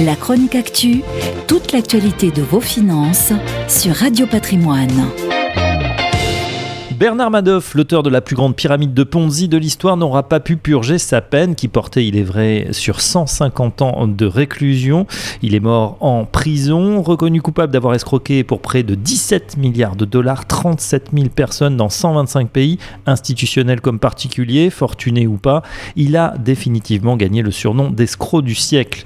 La chronique actu, toute l'actualité de vos finances sur Radio Patrimoine. Bernard Madoff, l'auteur de la plus grande pyramide de Ponzi de l'histoire, n'aura pas pu purger sa peine qui portait, il est vrai, sur 150 ans de réclusion. Il est mort en prison, reconnu coupable d'avoir escroqué pour près de 17 milliards de dollars 37 000 personnes dans 125 pays, institutionnels comme particuliers, fortunés ou pas. Il a définitivement gagné le surnom d'escroc du siècle.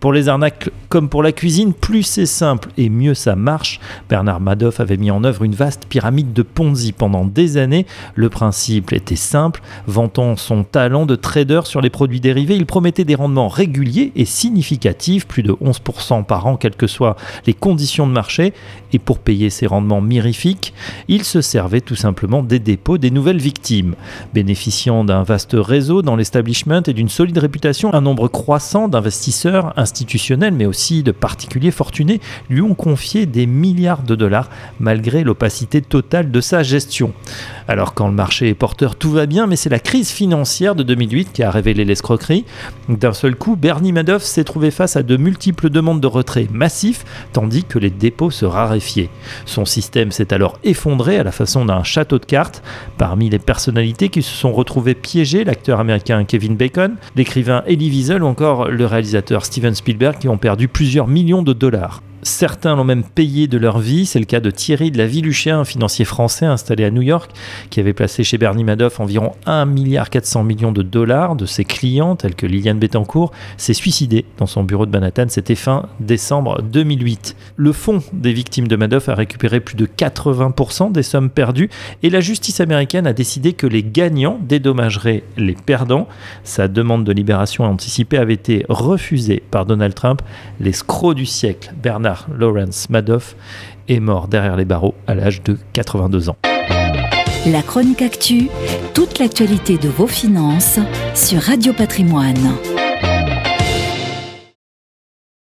Pour les arnaques comme pour la cuisine, plus c'est simple et mieux ça marche. Bernard Madoff avait mis en œuvre une vaste pyramide de Ponzi pendant des années. Le principe était simple. Vantant son talent de trader sur les produits dérivés, il promettait des rendements réguliers et significatifs, plus de 11% par an, quelles que soient les conditions de marché. Et pour payer ces rendements mirifiques, il se servait tout simplement des dépôts des nouvelles victimes. Bénéficiant d'un vaste réseau dans l'establishment et d'une solide réputation, un nombre croissant d'investisseurs institutionnels, mais aussi de particuliers fortunés, lui ont confié des milliards de dollars malgré l'opacité totale de sa gestion. Alors quand le marché est porteur, tout va bien, mais c'est la crise financière de 2008 qui a révélé l'escroquerie. D'un seul coup, Bernie Madoff s'est trouvé face à de multiples demandes de retrait massifs, tandis que les dépôts se raréfiaient. Son système s'est alors effondré à la façon d'un château de cartes. Parmi les personnalités qui se sont retrouvées piégées, l'acteur américain Kevin Bacon, l'écrivain Elie Wiesel ou encore le réalisateur Steven Spielberg qui ont perdu plusieurs millions de dollars. Certains l'ont même payé de leur vie. C'est le cas de Thierry de la Villuchien, un financier français installé à New York, qui avait placé chez Bernie Madoff environ 1,4 milliard de dollars de ses clients, tels que Liliane Bettencourt, s'est suicidé dans son bureau de Manhattan. C'était fin décembre 2008. Le fonds des victimes de Madoff a récupéré plus de 80% des sommes perdues et la justice américaine a décidé que les gagnants dédommageraient les perdants. Sa demande de libération anticipée avait été refusée par Donald Trump. L'escroc du siècle, Lawrence Madoff est mort derrière les barreaux à l'âge de 82 ans. La chronique actu, toute l'actualité de vos finances sur Radio Patrimoine.